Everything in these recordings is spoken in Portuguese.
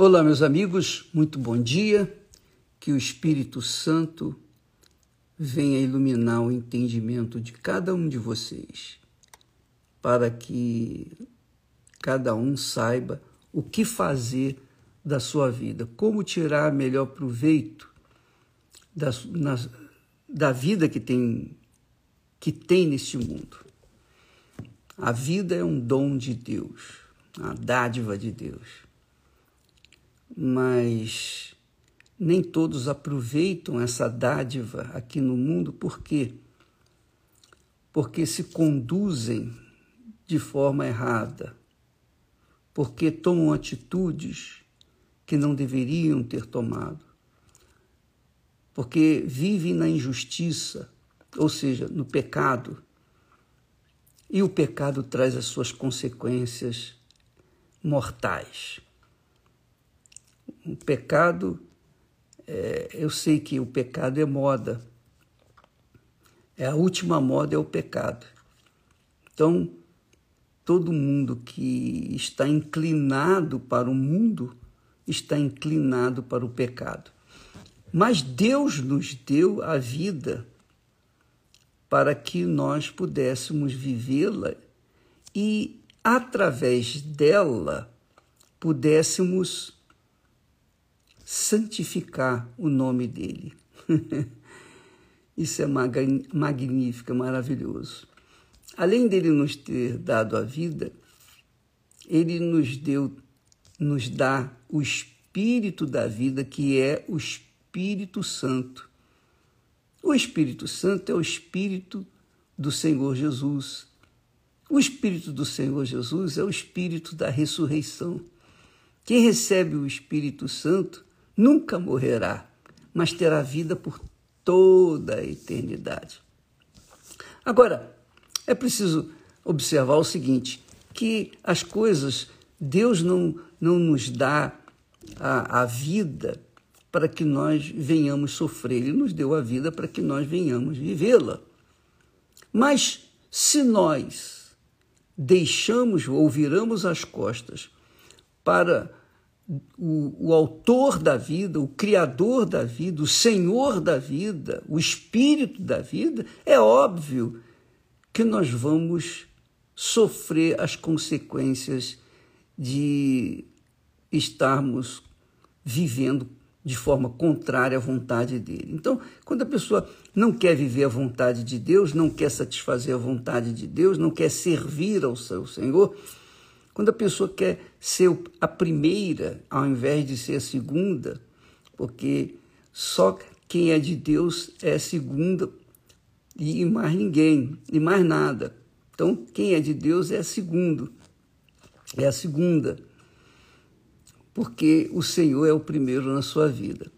Olá, meus amigos, muito bom dia. Que o Espírito Santo venha iluminar o entendimento de cada um de vocês, para que cada um saiba o que fazer da sua vida, como tirar melhor proveito da, na, da vida que tem, que tem neste mundo. A vida é um dom de Deus, uma dádiva de Deus mas nem todos aproveitam essa dádiva aqui no mundo, por quê? Porque se conduzem de forma errada, porque tomam atitudes que não deveriam ter tomado, porque vivem na injustiça, ou seja, no pecado, e o pecado traz as suas consequências mortais o pecado, é, eu sei que o pecado é moda. É a última moda é o pecado. Então, todo mundo que está inclinado para o mundo está inclinado para o pecado. Mas Deus nos deu a vida para que nós pudéssemos vivê-la e, através dela, pudéssemos santificar o nome dele. Isso é magnífico, maravilhoso. Além dele nos ter dado a vida, ele nos deu, nos dá o espírito da vida, que é o Espírito Santo. O Espírito Santo é o espírito do Senhor Jesus. O espírito do Senhor Jesus é o espírito da ressurreição. Quem recebe o Espírito Santo nunca morrerá, mas terá vida por toda a eternidade. Agora, é preciso observar o seguinte: que as coisas, Deus não, não nos dá a, a vida para que nós venhamos sofrer, Ele nos deu a vida para que nós venhamos vivê-la. Mas se nós deixamos ou viramos as costas para o, o autor da vida, o criador da vida, o senhor da vida, o espírito da vida, é óbvio que nós vamos sofrer as consequências de estarmos vivendo de forma contrária à vontade dele. Então, quando a pessoa não quer viver a vontade de Deus, não quer satisfazer a vontade de Deus, não quer servir ao seu Senhor, quando a pessoa quer ser a primeira ao invés de ser a segunda, porque só quem é de Deus é segunda e mais ninguém, e mais nada. Então, quem é de Deus é a segunda, é a segunda, porque o Senhor é o primeiro na sua vida.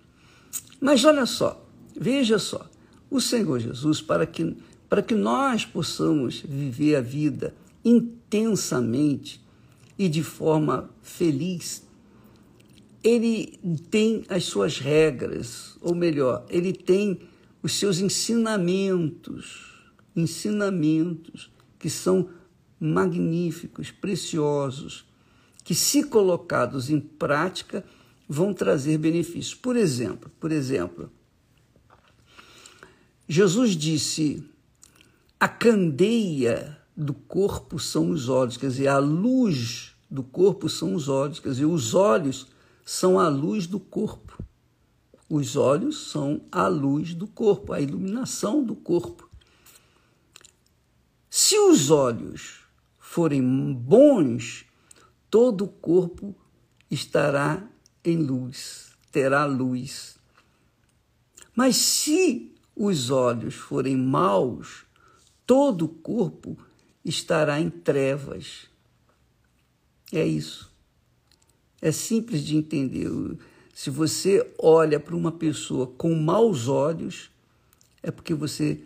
Mas olha só, veja só, o Senhor Jesus, para que, para que nós possamos viver a vida intensamente, e de forma feliz, ele tem as suas regras, ou melhor, ele tem os seus ensinamentos, ensinamentos que são magníficos, preciosos, que se colocados em prática vão trazer benefícios. Por exemplo, por exemplo, Jesus disse: a candeia do corpo são os olhos, quer dizer, a luz do corpo são os olhos, quer dizer, os olhos são a luz do corpo. Os olhos são a luz do corpo, a iluminação do corpo. Se os olhos forem bons, todo o corpo estará em luz, terá luz. Mas se os olhos forem maus, todo o corpo estará em trevas. É isso. É simples de entender. Se você olha para uma pessoa com maus olhos, é porque você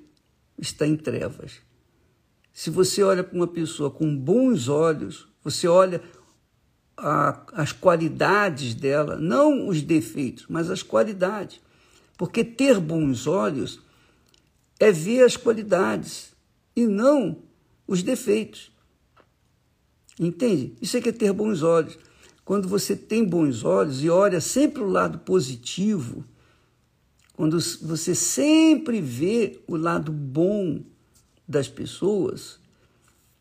está em trevas. Se você olha para uma pessoa com bons olhos, você olha a, as qualidades dela, não os defeitos, mas as qualidades. Porque ter bons olhos é ver as qualidades e não os defeitos. Entende? Isso é que é ter bons olhos. quando você tem bons olhos e olha sempre o lado positivo, quando você sempre vê o lado bom das pessoas,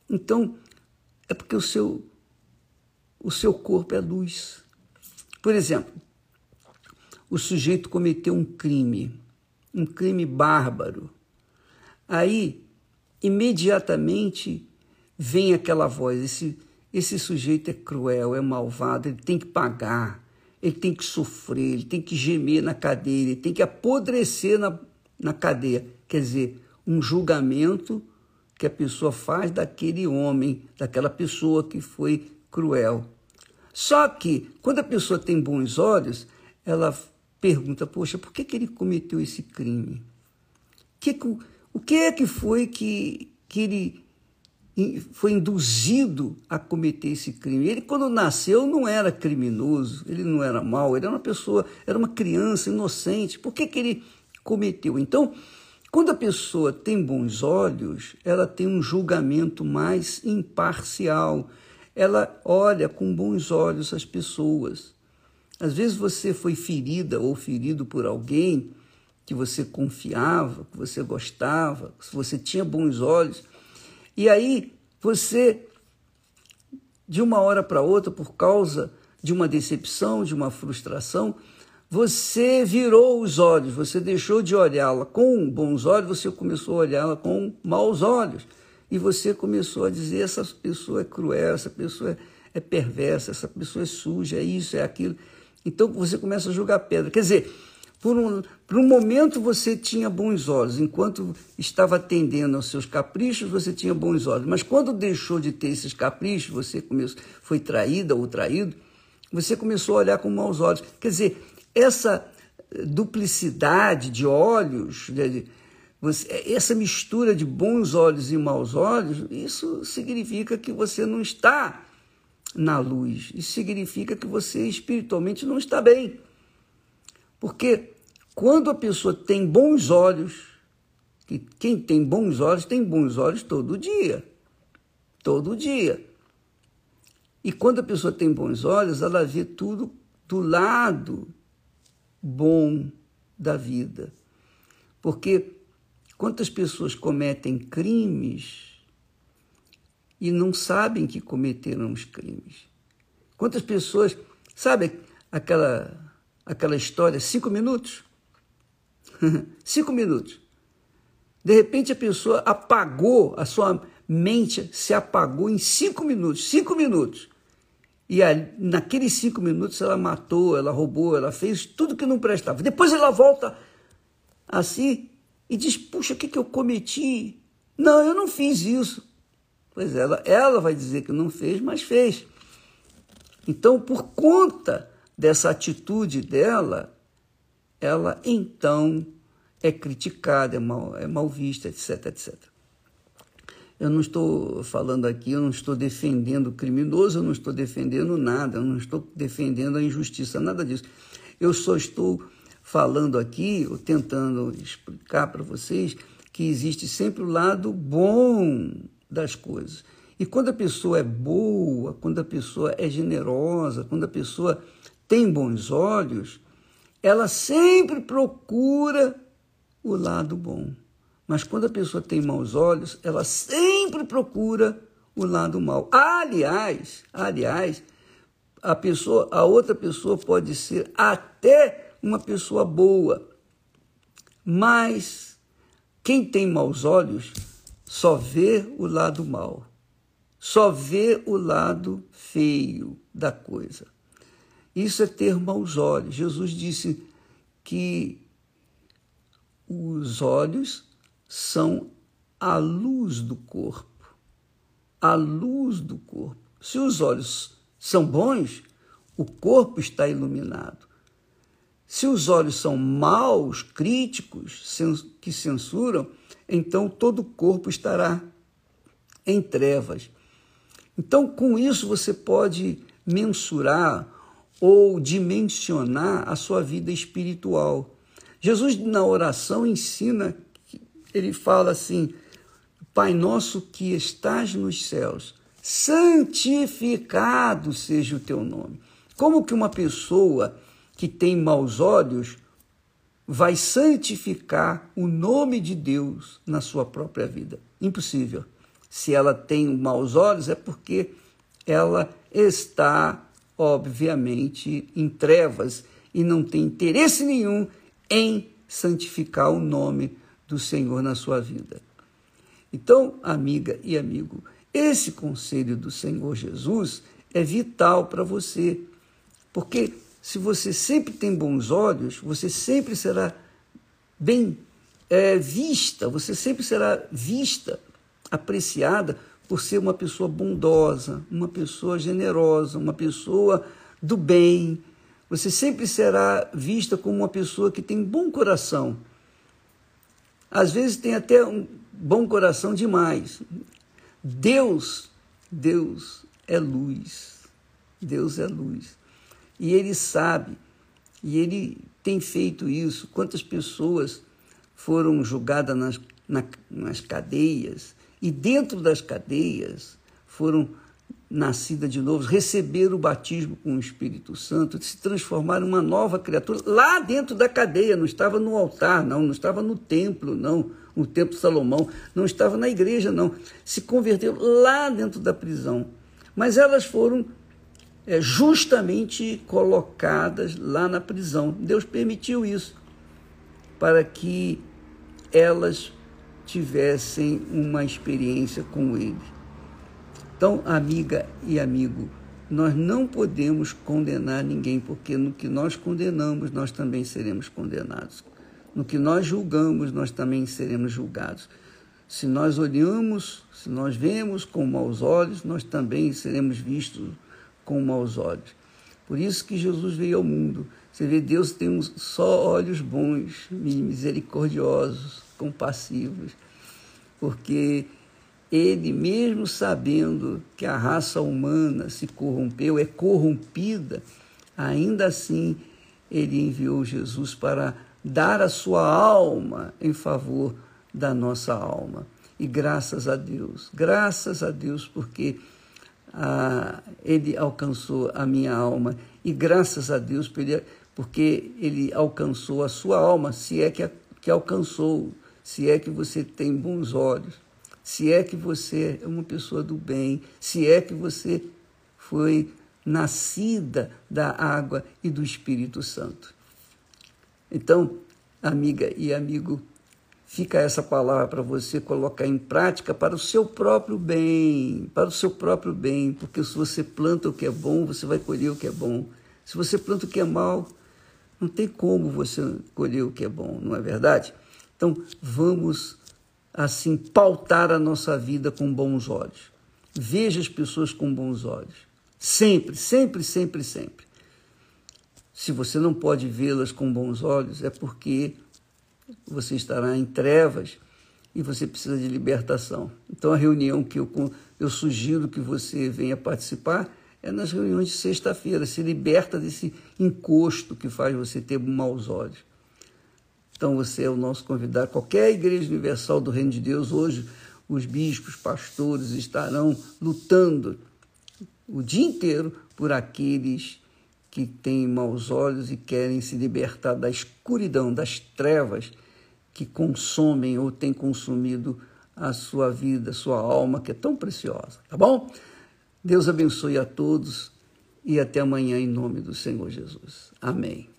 então é porque o seu, o seu corpo é luz. Por exemplo, o sujeito cometeu um crime, um crime bárbaro. Aí, imediatamente, vem aquela voz: esse, esse sujeito é cruel, é malvado, ele tem que pagar, ele tem que sofrer, ele tem que gemer na cadeia, ele tem que apodrecer na, na cadeia. Quer dizer, um julgamento que a pessoa faz daquele homem, daquela pessoa que foi cruel. Só que, quando a pessoa tem bons olhos, ela pergunta: Poxa, por que, que ele cometeu esse crime? Que, o que é que foi que, que ele foi induzido a cometer esse crime? Ele, quando nasceu, não era criminoso, ele não era mau, ele era uma pessoa, era uma criança inocente. Por que, que ele cometeu? Então, quando a pessoa tem bons olhos, ela tem um julgamento mais imparcial ela olha com bons olhos as pessoas. Às vezes você foi ferida ou ferido por alguém que você confiava, que você gostava, que você tinha bons olhos, e aí você, de uma hora para outra, por causa de uma decepção, de uma frustração, você virou os olhos, você deixou de olhá-la com bons olhos, você começou a olhá-la com maus olhos e você começou a dizer: essa pessoa é cruel, essa pessoa é, é perversa, essa pessoa é suja, é isso, é aquilo. Então você começa a julgar pedra. Quer dizer, por um, por um momento você tinha bons olhos, enquanto estava atendendo aos seus caprichos, você tinha bons olhos. Mas quando deixou de ter esses caprichos, você começou, foi traída ou traído, você começou a olhar com maus olhos. Quer dizer, essa duplicidade de olhos, de, você, essa mistura de bons olhos e maus olhos, isso significa que você não está na luz. Isso significa que você espiritualmente não está bem. Porque quando a pessoa tem bons olhos, que quem tem bons olhos tem bons olhos todo dia. Todo dia. E quando a pessoa tem bons olhos, ela vê tudo do lado bom da vida. Porque Quantas pessoas cometem crimes e não sabem que cometeram os crimes? Quantas pessoas, sabe aquela, aquela história, cinco minutos? cinco minutos. De repente a pessoa apagou, a sua mente se apagou em cinco minutos. Cinco minutos. E naqueles cinco minutos ela matou, ela roubou, ela fez tudo que não prestava. Depois ela volta assim e diz: Puxa, o que, que eu cometi? Não, eu não fiz isso. Pois ela, ela vai dizer que não fez, mas fez. Então, por conta dessa atitude dela, ela então é criticada, é mal, é mal vista, etc, etc. Eu não estou falando aqui, eu não estou defendendo o criminoso, eu não estou defendendo nada, eu não estou defendendo a injustiça, nada disso. Eu só estou falando aqui, ou tentando explicar para vocês, que existe sempre o lado bom das coisas. E quando a pessoa é boa, quando a pessoa é generosa, quando a pessoa tem bons olhos, ela sempre procura o lado bom. Mas quando a pessoa tem maus olhos, ela sempre procura o lado mal. Aliás, aliás, a pessoa, a outra pessoa pode ser até uma pessoa boa. Mas quem tem maus olhos só vê o lado mal, só vê o lado feio da coisa. Isso é ter maus olhos. Jesus disse que os olhos são a luz do corpo. A luz do corpo. Se os olhos são bons, o corpo está iluminado. Se os olhos são maus, críticos, que censuram, então todo o corpo estará em trevas. Então, com isso, você pode mensurar ou dimensionar a sua vida espiritual. Jesus, na oração, ensina, ele fala assim: Pai nosso que estás nos céus, santificado seja o teu nome. Como que uma pessoa que tem maus olhos vai santificar o nome de Deus na sua própria vida? Impossível. Se ela tem maus olhos, é porque ela está, obviamente, em trevas e não tem interesse nenhum em santificar o nome do Senhor na sua vida. Então, amiga e amigo, esse conselho do Senhor Jesus é vital para você, porque se você sempre tem bons olhos, você sempre será bem é, vista, você sempre será vista, apreciada por ser uma pessoa bondosa, uma pessoa generosa, uma pessoa do bem. Você sempre será vista como uma pessoa que tem bom coração. Às vezes tem até um bom coração demais. Deus, Deus é luz. Deus é luz. E ele sabe, e ele tem feito isso. Quantas pessoas foram julgadas nas, na, nas cadeias, e dentro das cadeias foram nascidas de novo, receberam o batismo com o Espírito Santo, se transformaram em uma nova criatura lá dentro da cadeia, não estava no altar, não, não estava no templo, não, no templo Salomão, não estava na igreja, não. Se converteram lá dentro da prisão. Mas elas foram é, justamente colocadas lá na prisão. Deus permitiu isso para que elas tivessem uma experiência com Ele. Então, amiga e amigo, nós não podemos condenar ninguém, porque no que nós condenamos, nós também seremos condenados. No que nós julgamos, nós também seremos julgados. Se nós olhamos, se nós vemos com maus olhos, nós também seremos vistos com maus olhos. Por isso que Jesus veio ao mundo. Você vê, Deus tem só olhos bons, misericordiosos, compassivos, porque ele, mesmo sabendo que a raça humana se corrompeu, é corrompida, ainda assim ele enviou Jesus para dar a sua alma em favor da nossa alma. E graças a Deus, graças a Deus, porque ah, ele alcançou a minha alma, e graças a Deus porque ele alcançou a sua alma, se é que, que alcançou, se é que você tem bons olhos, se é que você é uma pessoa do bem, se é que você foi nascida da água e do Espírito Santo. Então, amiga e amigo, fica essa palavra para você colocar em prática para o seu próprio bem, para o seu próprio bem, porque se você planta o que é bom, você vai colher o que é bom. Se você planta o que é mal, não tem como você colher o que é bom, não é verdade? Então, vamos assim pautar a nossa vida com bons olhos. Veja as pessoas com bons olhos. Sempre, sempre, sempre, sempre. Se você não pode vê-las com bons olhos, é porque você estará em trevas e você precisa de libertação. Então, a reunião que eu, eu sugiro que você venha participar é nas reuniões de sexta-feira. Se liberta desse encosto que faz você ter maus olhos. Então, você é o nosso convidado. Qualquer igreja universal do Reino de Deus, hoje, os bispos, pastores estarão lutando o dia inteiro por aqueles que têm maus olhos e querem se libertar da escuridão, das trevas que consomem ou têm consumido a sua vida, a sua alma, que é tão preciosa, tá bom? Deus abençoe a todos e até amanhã em nome do Senhor Jesus. Amém.